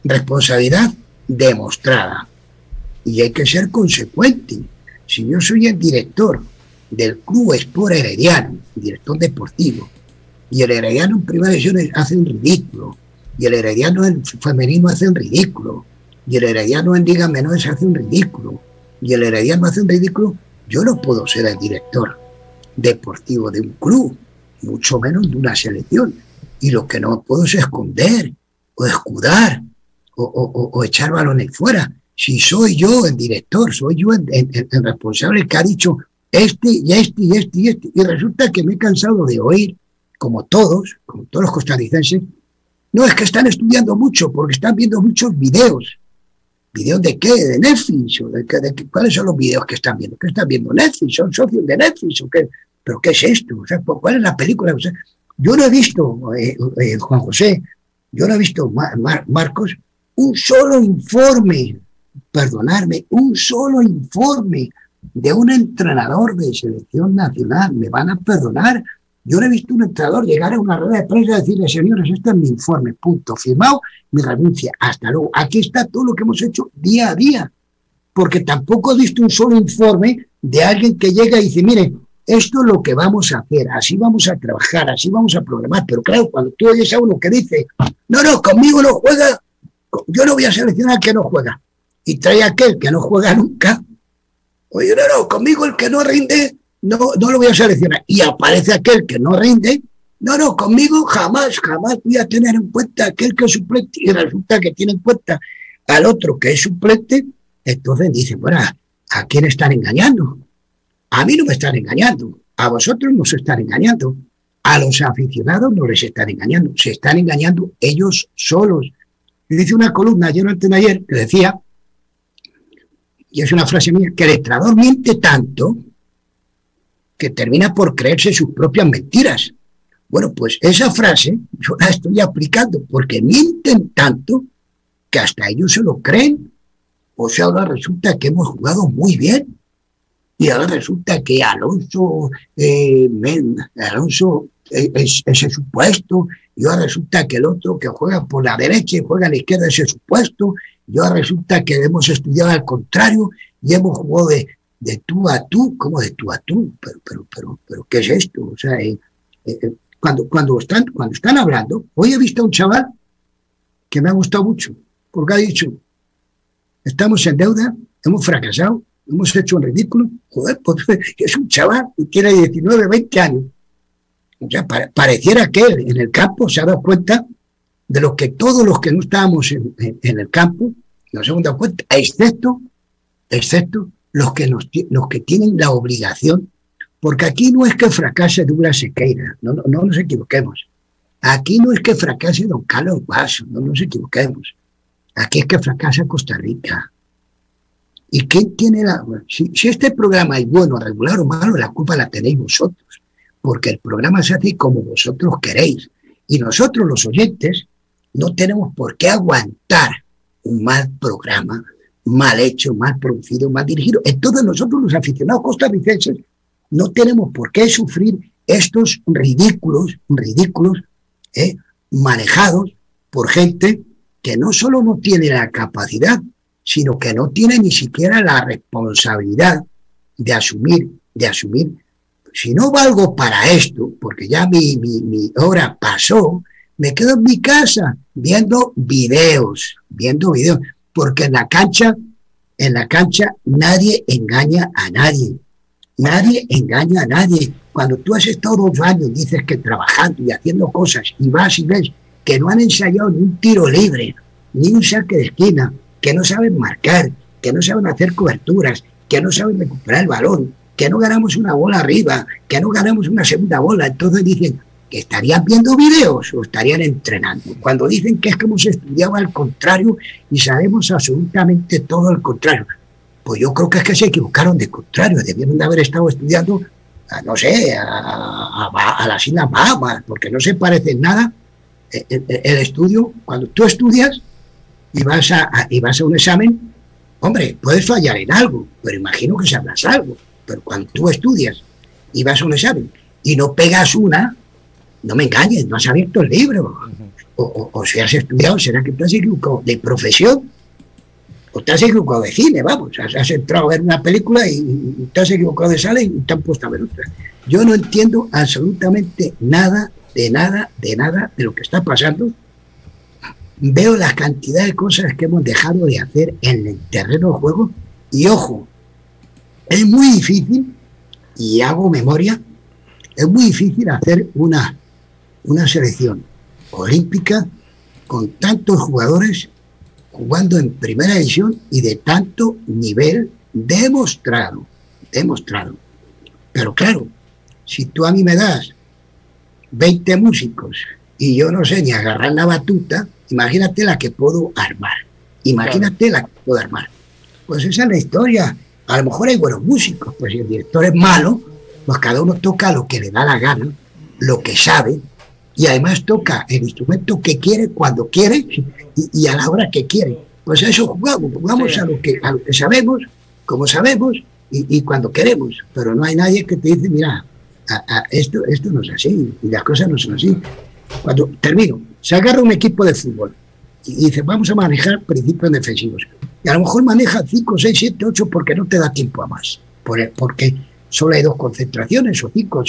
responsabilidad demostrada. Y hay que ser consecuente. Si yo soy el director del Club Sport Herediano, director deportivo, y el Herediano en primera división hace un ridículo, y el Herediano en femenino hace un ridículo, y el Herediano en Liga Menores hace un ridículo, y el Herediano hace un ridículo, yo no puedo ser el director deportivo de un club, mucho menos de una selección. Y lo que no puedo es esconder o escudar o, echar balones fuera. Si soy yo el director, soy yo el, responsable que ha dicho este y este y este y este, y resulta que me he cansado de oír, como todos, como todos los costarricenses, no es que están estudiando mucho porque están viendo muchos videos. ¿Videos de qué? ¿De Netflix? ¿O de, ¿Cuáles son los videos que están viendo? ¿Qué están viendo? ¿Netflix? ¿Son socios de Netflix? ¿O qué? ¿Pero qué es esto? O sea, ¿Cuál es la película? yo no he visto, eh, eh, Juan José, yo no he visto, Marcos, un solo informe, perdonarme, un solo informe de un entrenador de selección nacional, me van a perdonar, Yo no he visto un entrenador llegar a una rueda de prensa y decirle, señores, este es mi informe, punto, firmado, mi renuncia, hasta luego. Aquí está todo lo que hemos hecho día a día, porque tampoco he visto un solo informe de alguien que llega y dice, mire, esto es lo que vamos a hacer, así vamos a trabajar, así vamos a programar. Pero claro, cuando tú oyes a uno que dice, no, no, conmigo no juega, yo no voy a seleccionar al que no juega, y trae aquel que no juega nunca, oye, no, no, conmigo el que no rinde, no, no lo voy a seleccionar. Y aparece aquel que no rinde, no, no, conmigo jamás, jamás voy a tener en cuenta aquel que es suplente, y resulta que tiene en cuenta al otro que es suplente, entonces dice, bueno, ¿a quién están engañando? A mí no me están engañando, a vosotros no se están engañando, a los aficionados no les están engañando, se están engañando ellos solos. Y dice una columna ayer antes de ayer que decía, y es una frase mía, que el entrenador miente tanto que termina por creerse sus propias mentiras. Bueno, pues esa frase yo la estoy aplicando porque mienten tanto que hasta ellos se lo creen. O sea, ahora resulta que hemos jugado muy bien y ahora resulta que Alonso, eh, Alonso eh, es ese supuesto, y ahora resulta que el otro que juega por la derecha y juega a la izquierda es ese supuesto, y ahora resulta que hemos estudiado al contrario y hemos jugado de, de tú a tú, ¿cómo de tú a tú? Pero, pero, pero, pero ¿qué es esto? O sea, eh, cuando, cuando, están, cuando están hablando, hoy he visto a un chaval que me ha gustado mucho, porque ha dicho, estamos en deuda, hemos fracasado, hemos hecho un ridículo, joder, pues es un chaval que tiene 19, 20 años. O sea, pareciera que él en el campo se ha dado cuenta de lo que todos los que no estábamos en, el campo nos hemos dado cuenta, excepto, excepto los que, los que tienen la obligación, porque aquí no es que fracase Douglas Sequeira, no, no, no nos equivoquemos. Aquí no es que fracase don Carlos Vaso, no nos equivoquemos. Aquí es que fracasa Costa Rica. ¿Y quién tiene la.? Si, este programa es bueno, regular o malo, la culpa la tenéis vosotros, porque el programa se hace como vosotros queréis. Y nosotros, los oyentes, no tenemos por qué aguantar un mal programa, mal hecho, mal producido, mal dirigido. Entonces, nosotros, los aficionados costarricenses, no tenemos por qué sufrir estos ridículos, ridículos, eh, manejados por gente que no solo no tiene la capacidad, sino que no tiene ni siquiera la responsabilidad de asumir, de asumir. Si no valgo para esto, porque ya mi, mi, hora pasó, me quedo en mi casa viendo videos, viendo videos, porque en la cancha, en la cancha nadie engaña a nadie. Nadie engaña a nadie. Cuando tú has estado dos años, dices que trabajando y haciendo cosas, y vas y ves que no han ensayado ni un tiro libre, ni un saque de esquina, que no saben marcar, que no saben hacer coberturas, que no saben recuperar el balón, que no ganamos una bola arriba, que no ganamos una segunda bola. Entonces dicen estarían viendo videos o estarían entrenando. Cuando dicen que es que hemos estudiado al contrario y sabemos absolutamente todo al contrario. Pues yo creo que es que se equivocaron de contrario, debieron de haber estado estudiando, no sé, a, las Islas Bahamas, porque no se parece en nada el, eh, eh, el estudio. Cuando tú estudias, y vas a, y vas a un examen, hombre, puedes fallar en algo, pero imagino que sabrás algo. Pero cuando tú estudias y vas a un examen y no pegas una, no me engañes, no has abierto el libro. O, si has estudiado, será que te has equivocado de profesión o te has equivocado de cine, vamos. Has, entrado a ver una película y, te has equivocado de sala y te han puesto a ver otra. Yo no entiendo absolutamente nada, de nada, de nada de lo que está pasando veo la cantidad de cosas que hemos dejado de hacer en el terreno de juego y ojo, es muy difícil, y hago memoria, es muy difícil hacer una, una selección olímpica con tantos jugadores jugando en primera edición y de tanto nivel demostrado, demostrado. Pero claro, si tú a mí me das 20 músicos y yo no sé ni agarrar la batuta, Imagínate la que puedo armar. Imagínate la que puedo armar. Pues esa es la historia. A lo mejor hay buenos músicos, pues si el director es malo, pues cada uno toca lo que le da la gana, lo que sabe, y además toca el instrumento que quiere, cuando quiere y, a la hora que quiere. Pues a eso jugamos, jugamos a, lo que, a lo que sabemos, como sabemos y, y, cuando queremos. Pero no hay nadie que te dice, mira, esto, esto no es así, y las cosas no son así. Cuando termino, se agarra un equipo de fútbol y dice, vamos a manejar principios defensivos. Y a lo mejor maneja 5, 6, 7, 8 porque no te da tiempo a más. Porque solo hay dos concentraciones o 5.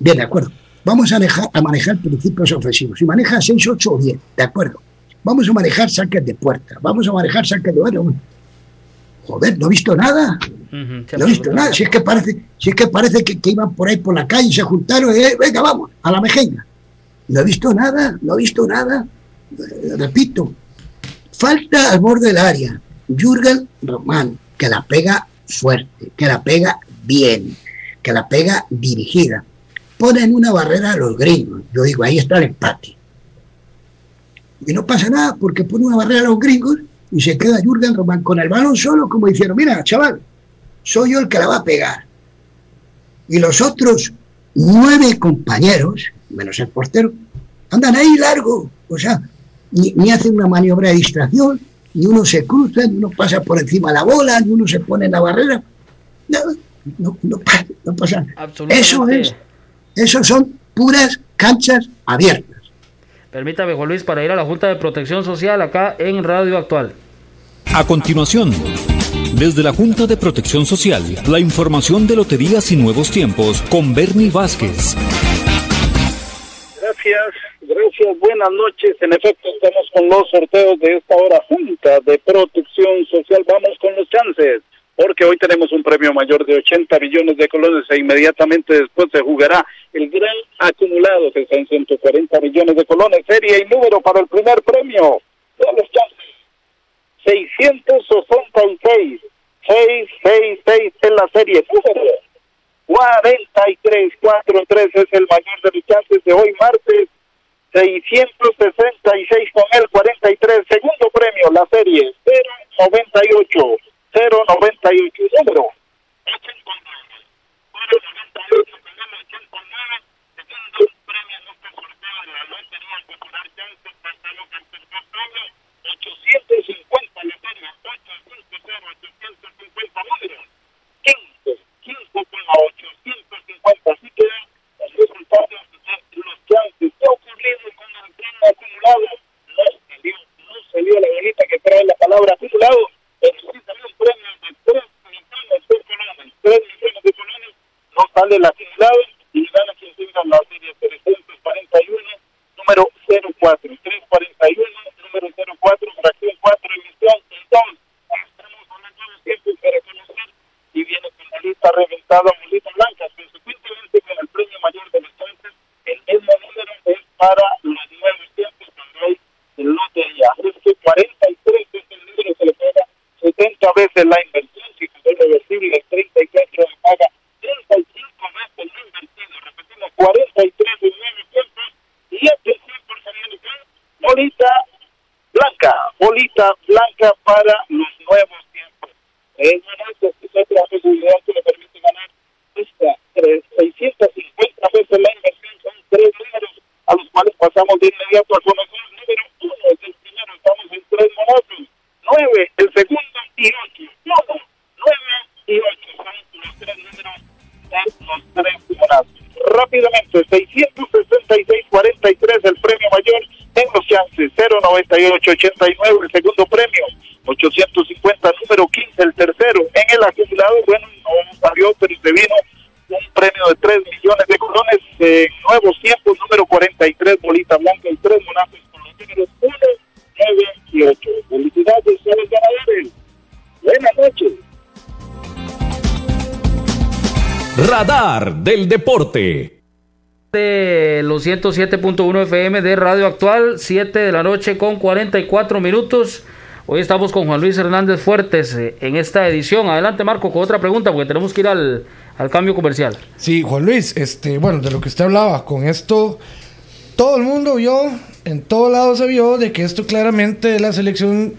Bien, de acuerdo. Vamos a manejar, a manejar principios ofensivos. Y maneja 6, 8 o 10, de acuerdo. Vamos a manejar saques de puerta. Vamos a manejar saques de bueno. Joder, no he visto nada. no he visto nada. Si es que parece, si es que, parece que, iban por ahí por la calle y se juntaron. Eh, venga, vamos, a la mejenga. No he visto nada, no he visto nada. Eh, repito, falta al borde del área. Jürgen Román, que la pega fuerte, que la pega bien, que la pega dirigida. Ponen una barrera a los gringos. Yo digo, ahí está el empate. Y no pasa nada porque pone una barrera a los gringos y se queda Jürgen Román con el balón solo, como diciendo, mira, chaval, soy yo el que la va a pegar. Y los otros nueve compañeros, menos el portero, andan ahí largo. O sea, ni, hacen una maniobra de distracción, ni uno se cruza, ni uno pasa por encima de la bola, ni uno se pone en la barrera. No, no, no, no pasa. Eso es, eso son puras canchas abiertas. Permítame, Juan Luis, para ir a la Junta de Protección Social acá en Radio Actual. A continuación, desde la Junta de Protección Social, la información de Loterías y Nuevos Tiempos con Bernie Vázquez. Gracias, gracias, buenas noches. En efecto, estamos con los sorteos de esta hora Junta de Protección Social. Vamos con los chances, porque hoy tenemos un premio mayor de 80 millones de colones e inmediatamente después se jugará el gran acumulado que está en 140 millones de colones. Serie y número para el primer premio. Todos los chances. 666. 666 en la serie. Número 4343 es el mayor de los chances de hoy martes. 666 con el 43. Segundo premio, la serie 098. 098. Número 89. 098 con el 89. Segundo premio en este sorteo de la Lotería Popular Chance. Pantalón tercer premio. 850 la serie. 850, 850 números. 15. 15 con la 850. Así que los resultados de los chances. ¿Qué ha ocurrido con el premio acumulado? No salió, no salió la bolita que trae la palabra acumulado. Pero sí salió un premio de 3 millones de colones. 3 millones de colones. No sale el acumulado y gana quien tenga la serie 341, número 04. 341, número 04, fracción 4, emisión. Entonces, estamos hablando de tiempo para conocer y viene con bolita reventada, bolita blanca. Consecuentemente, con el premio mayor de los chances, el mismo número es para los nuevos tiempos cuando hay lotería. Es que 43 es el número que le paga 70 veces la inversión, si es reversible, el 34 le paga 35 veces lo invertido. Repetimos, 43 de nuevos tiempos y este 100% bolita blanca, bolita blanca para los nuevos tiempos. Es una otra posibilidad que le permite ganar esta 650 veces la inversión. Son tres números a los cuales pasamos de inmediato al conocer. 9889 el segundo premio, 850 número 15 el tercero. En el acumulado, bueno, no salió, pero se vino un premio de 3 millones de colones de eh, nuevos tiempos, número 43, bolita blanca y 3 monates con los números 1, 9 y 8. Felicidades a los ganadores. Buenas noches. Radar del deporte los 107.1 FM de Radio Actual, 7 de la noche con 44 minutos. Hoy estamos con Juan Luis Hernández Fuertes eh, en esta edición. Adelante, Marco, con otra pregunta, porque tenemos que ir al, al cambio comercial. Sí, Juan Luis, este, bueno, de lo que usted hablaba, con esto, todo el mundo vio, en todo lado se vio de que esto claramente la selección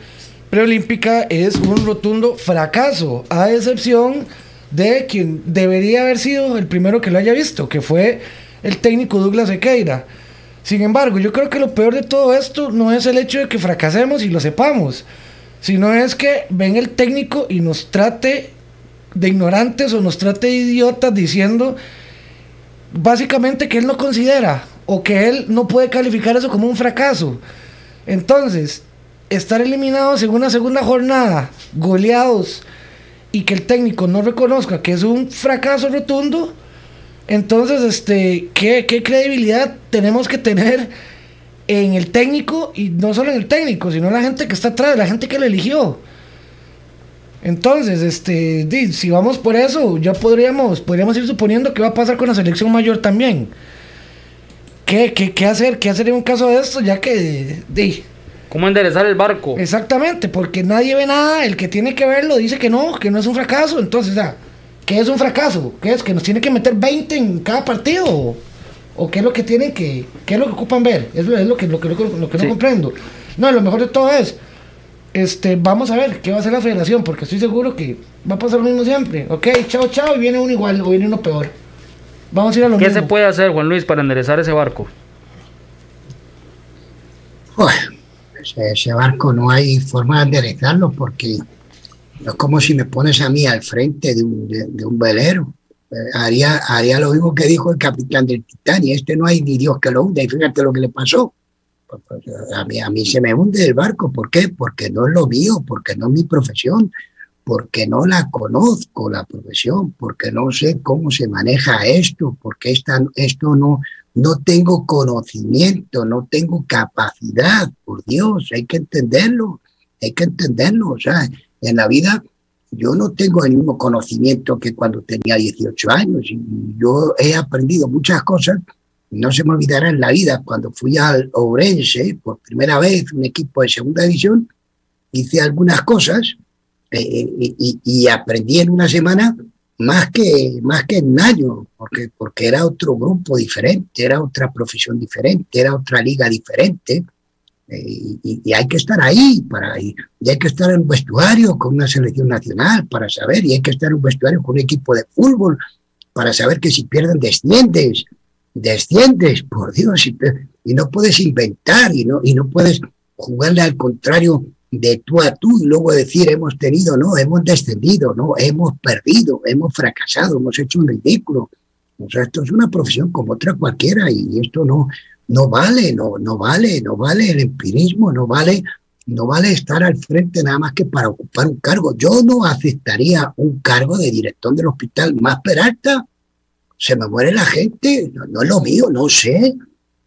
preolímpica es un rotundo fracaso, a excepción de quien debería haber sido el primero que lo haya visto, que fue el técnico Douglas Sequeira. Sin embargo, yo creo que lo peor de todo esto no es el hecho de que fracasemos y lo sepamos, sino es que ven el técnico y nos trate de ignorantes o nos trate de idiotas diciendo básicamente que él no considera o que él no puede calificar eso como un fracaso. Entonces, estar eliminados en una segunda jornada, goleados, y que el técnico no reconozca que es un fracaso rotundo, entonces, este, ¿qué, qué credibilidad tenemos que tener en el técnico? Y no solo en el técnico, sino en la gente que está atrás, la gente que lo eligió. Entonces, este, si vamos por eso, ya podríamos, podríamos ir suponiendo que va a pasar con la selección mayor también. ¿Qué, qué, qué hacer? ¿Qué hacer en un caso de esto? Ya que, di, ¿Cómo enderezar el barco? Exactamente, porque nadie ve nada, el que tiene que verlo dice que no, que no es un fracaso. Entonces, ya, ¿qué es un fracaso? ¿Qué es? ¿Que nos tiene que meter 20 en cada partido? ¿O qué es lo que tienen que, qué es lo que ocupan ver? Es lo, es lo que, lo que, lo que no comprendo. No, lo mejor de todo es, este, vamos a ver qué va a hacer la federación, porque estoy seguro que va a pasar lo mismo siempre. Ok, chao, chao, y viene uno igual o viene uno peor. Vamos a ir a lo ¿Qué mismo. se puede hacer, Juan Luis, para enderezar ese barco? Ese barco no hay forma de enderezarlo porque no es como si me pones a mí al frente de un, de, un velero. Eh, haría, haría lo mismo que dijo el capitán del Titanic. Este no hay ni Dios que lo hunda y fíjate lo que le pasó. Pues, pues, A mí, a mí se me hunde el barco. ¿Por qué? Porque no es lo mío, porque no es mi profesión, porque no la conozco la profesión, porque no sé cómo se maneja esto, porque esta, esto no, no tengo conocimiento, no tengo capacidad, por Dios, hay que entenderlo, hay que entenderlo. O sea, en la vida yo no tengo el mismo conocimiento que cuando tenía 18 años y yo he aprendido muchas cosas. No se me olvidará en la vida cuando fui al Ourense por primera vez, un equipo de segunda división, hice algunas cosas eh, y, y- y aprendí en una semana más que, más que en un año, porque, porque era otro grupo diferente, era otra profesión diferente, era otra liga diferente. Y, y- y hay que estar ahí, para, y, y hay que estar en vestuario con una selección nacional para saber, y hay que estar en vestuario con un equipo de fútbol para saber que si pierden desciendes, desciendes, por Dios, y no puedes inventar y no, y no puedes jugarle al contrario de tú a tú y luego decir hemos tenido, no, hemos descendido, no, hemos perdido, hemos fracasado, hemos hecho un ridículo. O sea, esto es una profesión como otra cualquiera y esto no, no vale, no, no vale, no vale el empirismo, no vale, no vale estar al frente nada más que para ocupar un cargo. Yo no aceptaría un cargo de director del hospital más Peralta. Se me muere la gente, no, es lo mío, no sé.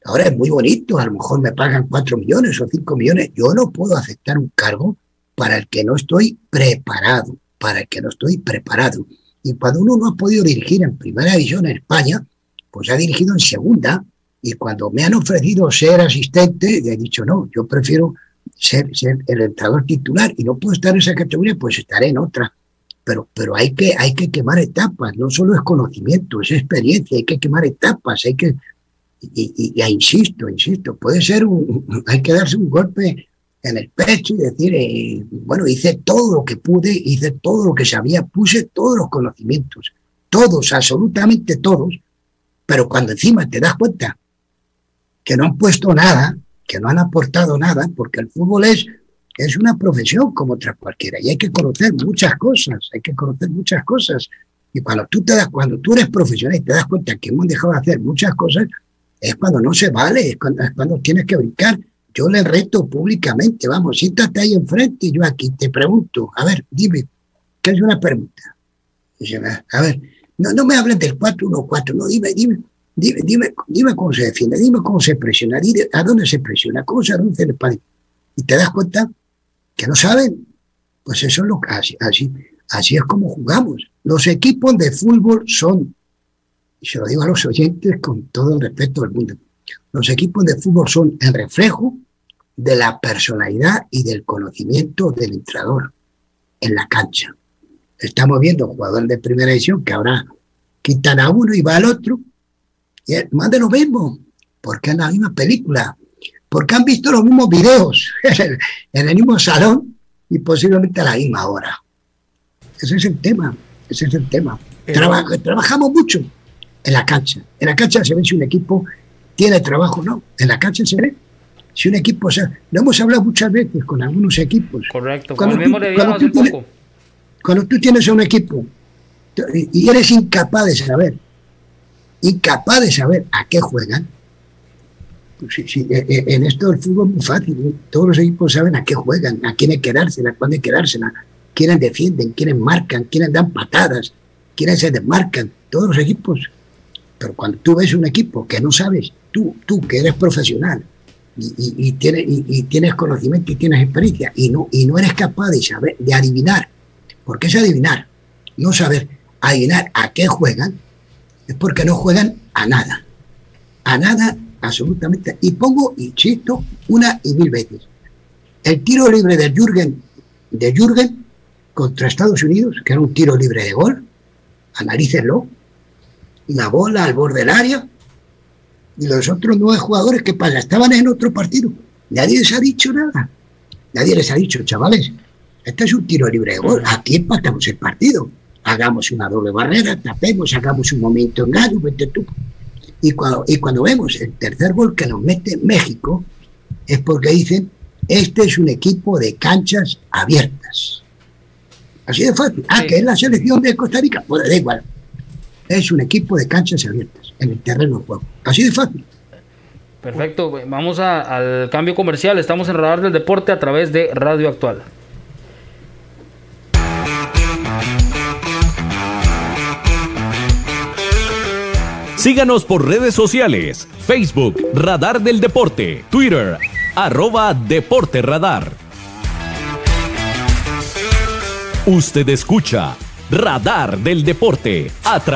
Ahora es muy bonito, a lo mejor me pagan cuatro millones o cinco millones. Yo no puedo aceptar un cargo para el que no estoy preparado, para el que no estoy preparado. Y cuando uno no ha podido dirigir en primera división en España, pues ha dirigido en segunda. Y cuando me han ofrecido ser asistente, he dicho no, yo prefiero ser, el entrenador titular y no puedo estar en esa categoría, pues estaré en otra. Pero, pero hay, que, hay que quemar etapas, no solo es conocimiento, es experiencia, hay que quemar etapas, hay que, y, y, y insisto, insisto, puede ser un, hay que darse un golpe en el pecho y decir, eh, bueno, hice todo lo que pude, hice todo lo que sabía, puse todos los conocimientos, todos, absolutamente todos, pero cuando encima te das cuenta que no han puesto nada, que no han aportado nada, porque el fútbol es, es una profesión como otra cualquiera y hay que conocer muchas cosas, hay que conocer muchas cosas. Y cuando tú, te das, cuando tú eres profesional y te das cuenta que hemos dejado de hacer muchas cosas, es cuando no se vale, es cuando, es cuando tienes que brincar. Yo le reto públicamente, vamos, siéntate ahí enfrente y yo aquí te pregunto, a ver, dime, ¿qué es una pregunta? Dice, a ver, no, no me hablen del 4-1-4, no, dime, dime, dime, dime, dime cómo se defiende, dime cómo se presiona, dime a dónde se presiona, cómo se reduce el espacio. Y te das cuenta que no saben, pues eso es lo que así, así, así es como jugamos. Los equipos de fútbol son, y se lo digo a los oyentes con todo el respeto del mundo, los equipos de fútbol son el reflejo de la personalidad y del conocimiento del entrenador en la cancha. Estamos viendo jugadores de primera división que ahora quitan a uno y va al otro, más de lo mismo, porque es la misma película, porque han visto los mismos videos en el mismo salón y posiblemente a la misma hora. Ese es el tema, ese es el tema. Traba, trabajamos mucho en la cancha. En la cancha se ve si un equipo tiene trabajo o no. En la cancha se ve si un equipo, o sea, lo hemos hablado muchas veces con algunos equipos. Correcto, Cuando tú- le cuando hace tú tienes- poco. Cuando tú tienes a un equipo y eres incapaz de saber incapaz de saber a qué juegan. Pues sí, sí, eh, eh, en esto del fútbol es muy fácil. ¿eh? Todos los equipos saben a qué juegan, a quiénes quedársela, cuándo quedársela, quiénes defienden, quiénes marcan, quiénes dan patadas, quiénes se desmarcan. Todos los equipos. Pero cuando tú ves un equipo que no sabes, tú, tú que eres profesional y, y- y tienes, y tienes conocimiento y tienes experiencia y no, y no eres capaz de saber, de adivinar, porque es adivinar, no saber adivinar a qué juegan, es porque no juegan a nada. A nada, absolutamente. Y pongo, insisto, una y mil veces. El tiro libre de Jürgen, de Jürgen contra Estados Unidos, que era un tiro libre de gol, analícenlo, la bola al borde del área, y los otros nueve jugadores que pasa, estaban en otro partido. Nadie les ha dicho nada. Nadie les ha dicho, chavales, este es un tiro libre de gol, aquí empatamos el partido. Hagamos una doble barrera, tapemos, hagamos un momento en gallo, vete tú. Y cuando, y cuando vemos el tercer gol que nos mete México, es porque dicen, este es un equipo de canchas abiertas. Así de fácil. Ah, Sí. que es la selección de Costa Rica, pues da igual. Es un equipo de canchas abiertas en el terreno de juego. Así de fácil. Perfecto, vamos a- al cambio comercial. Estamos en Radar del Deporte a través de Radio Actual. Síganos por redes sociales, Facebook, Radar del Deporte, Twitter, arroba Deporte Radar. Usted escucha Radar del Deporte a tra-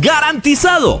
¡Garantizado!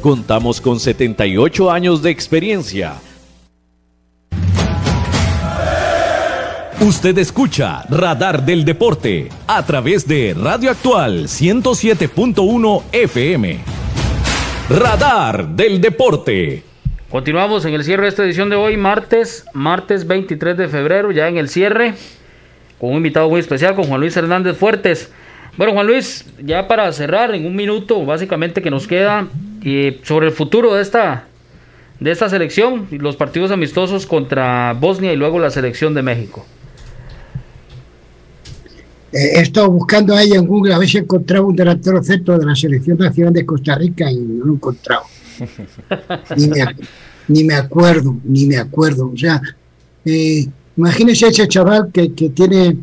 Contamos con 78 años de experiencia. Usted escucha Radar del Deporte a través de Radio Actual 107.1 FM. Radar del Deporte. Continuamos en el cierre de esta edición de hoy, martes, martes 23 de febrero, ya en el cierre, con un invitado muy especial, con Juan Luis Hernández Fuertes. Bueno, Juan Luis, ya para cerrar en un minuto, básicamente que nos queda, eh, sobre el futuro de esta, de esta selección, los partidos amistosos contra Bosnia y luego la selección de México. Eh, he estado buscando ahí en Google a ver si encontraba un delantero centro de la Selección Nacional de Costa Rica y no lo he encontrado. ni, me, ni me acuerdo, ni me acuerdo. O sea, eh, imagínese ese chaval que, que tiene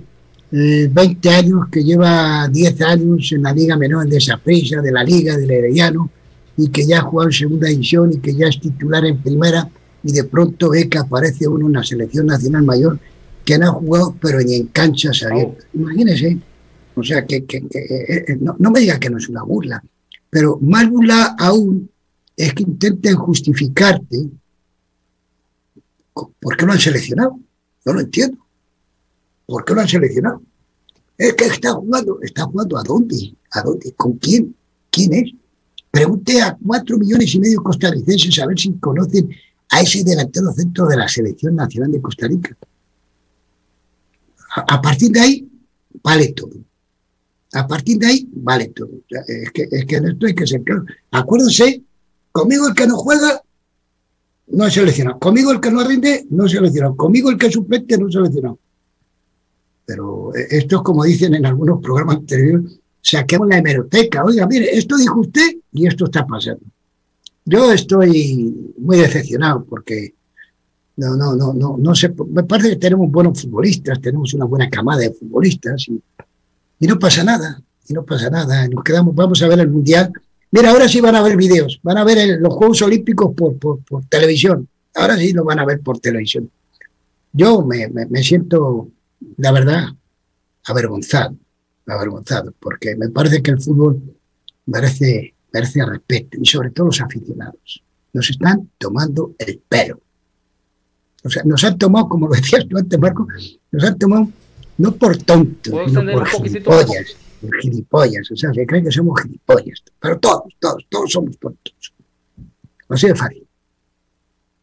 eh, 20 años, que lleva 10 años en la Liga Menor de Saprissa, de la Liga del Herediano, y que ya ha jugado en segunda división y que ya es titular en primera, y de pronto ve que aparece uno en la Selección Nacional Mayor que no ha jugado, pero ni en canchas abiertas. Imagínese. O sea, que, que, que eh, eh, no, no, me diga que no es una burla, pero más burla aún es que intenten justificarte por qué lo han seleccionado. No lo entiendo. ¿Por qué lo han seleccionado? Es que está jugando. ¿Está jugando a dónde? ¿A dónde? ¿Con quién? ¿Quién es? Pregunté a cuatro millones y medio costarricenses a ver si conocen a ese delantero centro de la Selección Nacional de Costa Rica. A partir de ahí, vale todo. A partir de ahí, vale todo. Es, que, es que en esto hay que ser claro. Acuérdense, conmigo el que no juega, no es seleccionado. Conmigo el que no rinde, no es seleccionado. Conmigo el que suplente, no es seleccionado. Pero esto es como dicen en algunos programas anteriores, saquemos la hemeroteca. Oiga, mire, esto dijo usted y esto está pasando. Yo estoy muy decepcionado porque no, no, no, no, no sé. Me parece que tenemos buenos futbolistas, tenemos una buena camada de futbolistas y, y no pasa nada, y no pasa nada. Nos quedamos, vamos a ver el mundial. Mira, ahora sí van a ver videos, van a ver el, los Juegos Olímpicos por, por, por, televisión. Ahora sí lo van a ver por televisión. Yo me, me, me siento, la verdad, avergonzado, avergonzado, porque me parece que el fútbol merece, merece respeto y sobre todo los aficionados. Nos están tomando el pelo. O sea, nos han tomado, como lo decías tú antes, Marco, nos han tomado no por tontos, sino por gilipollas, por gilipollas. O sea, se creen que somos gilipollas. Pero todos, todos, todos somos tontos. Así de fácil.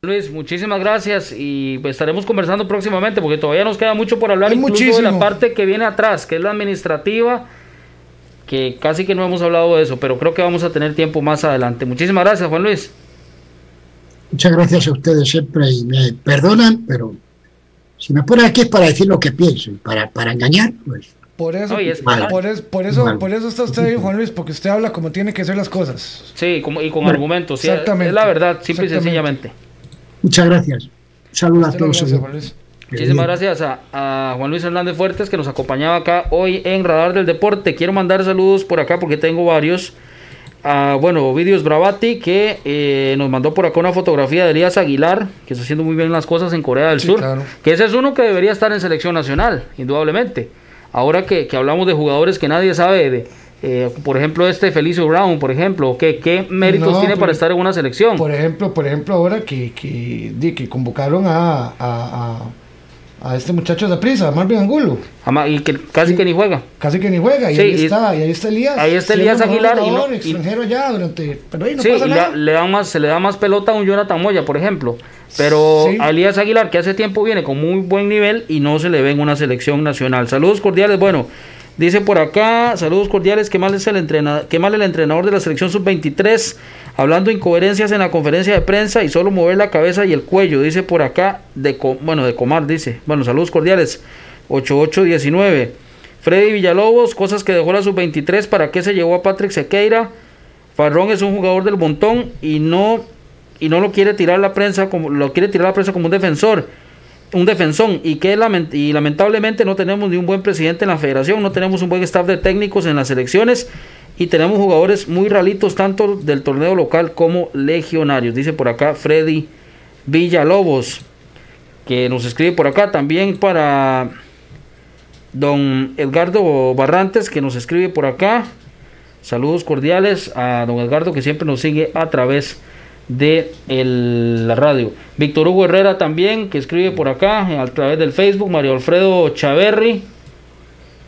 Luis, muchísimas gracias y pues, estaremos conversando próximamente porque todavía nos queda mucho por hablar, Hay incluso muchísimo. de la parte que viene atrás, que es la administrativa, que casi que no hemos hablado de eso, pero creo que vamos a tener tiempo más adelante. Muchísimas gracias, Juan Luis. Muchas gracias a ustedes siempre y me perdonan, pero si me ponen aquí es para decir lo que pienso y para, para engañar, pues. Por eso, es- por, es- por eso, por eso está usted ahí, Juan Luis, porque usted habla como tiene que ser las cosas. Sí, como- y con Bueno, argumentos, sí, exactamente, es la verdad, simple y sencillamente. Muchas gracias. Un saludo a todos. Luis. Muchísimas gracias a, a Juan Luis Hernández Fuertes que nos acompañaba acá hoy en Radar del Deporte. Quiero mandar saludos por acá porque tengo varios. A, bueno, Ovidius Bravati que eh, nos mandó por acá una fotografía de Elías Aguilar, que está haciendo muy bien las cosas en Corea del Sí, Sur. claro. Que ese es uno que debería estar en selección nacional, indudablemente. Ahora que, que hablamos de jugadores que nadie sabe, de, eh, por ejemplo, este Felicio Brown, por ejemplo, que, ¿qué méritos No, tiene para estar en una selección? Por ejemplo, por ejemplo, ahora que, que, di, que convocaron a, a, a, a este muchacho de prisa, Marvin Angulo, Ama- Y que casi que ni juega. casi que ni juega, y Sí, ahí y- está, y ahí está Elías. ahí está Elías Aguilar y no- jugador, y- extranjero ya durante, pero ahí no sí, pasa nada. la- le da más, se le da más pelota a un Jonathan Moya, por ejemplo. Pero Sí. a Elías Aguilar, que hace tiempo viene con muy buen nivel y no se le ve en una selección nacional. Saludos cordiales. Bueno, dice por acá, saludos cordiales. ¿Qué mal es el, entrena, qué mal el entrenador de la selección sub-23? Hablando incoherencias en la conferencia de prensa y solo mover la cabeza y el cuello. Dice por acá, de bueno, de Comar, dice. Bueno, saludos cordiales. 8819. Freddy Villalobos, cosas que dejó la sub-23. ¿Para qué se llevó a Patrick Sequeira? Farrón es un jugador del montón y no y no lo quiere tirar la prensa como lo quiere tirar la prensa como un defensor, un defensón y que lamentablemente no tenemos ni un buen presidente en la federación, no tenemos un buen staff de técnicos en las selecciones y tenemos jugadores muy ralitos tanto del torneo local como legionarios, dice por acá Freddy Villalobos que nos escribe por acá también para don Edgardo Barrantes que nos escribe por acá. Saludos cordiales a don Edgardo que siempre nos sigue a través de el- la radio. Víctor Hugo Herrera también que escribe por acá a través del Facebook. Mario Alfredo Chaverri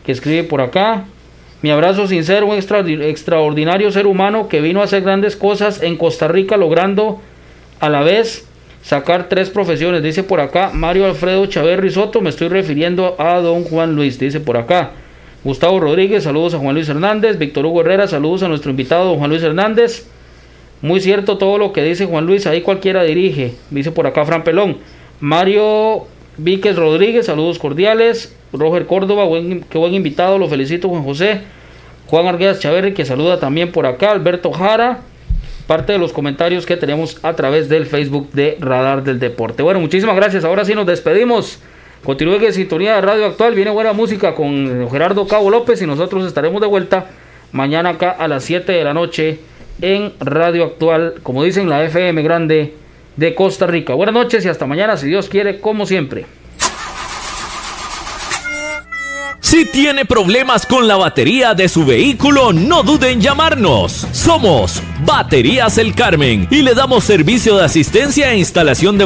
que escribe por acá. Mi abrazo sincero, un extraordi- extraordinario ser humano que vino a hacer grandes cosas en Costa Rica logrando a la vez sacar tres profesiones. Dice por acá Mario Alfredo Chaverri Soto, me estoy refiriendo a don Juan Luis, dice por acá. Gustavo Rodríguez, saludos a Juan Luis Hernández. Víctor Hugo Herrera, saludos a nuestro invitado Juan Luis Hernández. Muy cierto todo lo que dice Juan Luis, ahí cualquiera dirige. Dice por acá Fran Pelón. Mario Víquez Rodríguez, saludos cordiales. Roger Córdoba, buen, qué buen invitado, lo felicito Juan José. Juan Arguedas Chaverri, que saluda también por acá. Alberto Jara, parte de los comentarios que tenemos a través del Facebook de Radar del Deporte. Bueno, muchísimas gracias. Ahora sí nos despedimos. Continúe en sintonía de Radio Actual. Viene buena música con Gerardo Cabo López y nosotros estaremos de vuelta mañana acá a las 7 de la noche en Radio Actual, como dicen la FM Grande de Costa Rica. Buenas noches y hasta mañana, si Dios quiere, como siempre. Si tiene problemas con la batería de su vehículo, no dude en llamarnos. Somos Baterías El Carmen y le damos servicio de asistencia e instalación de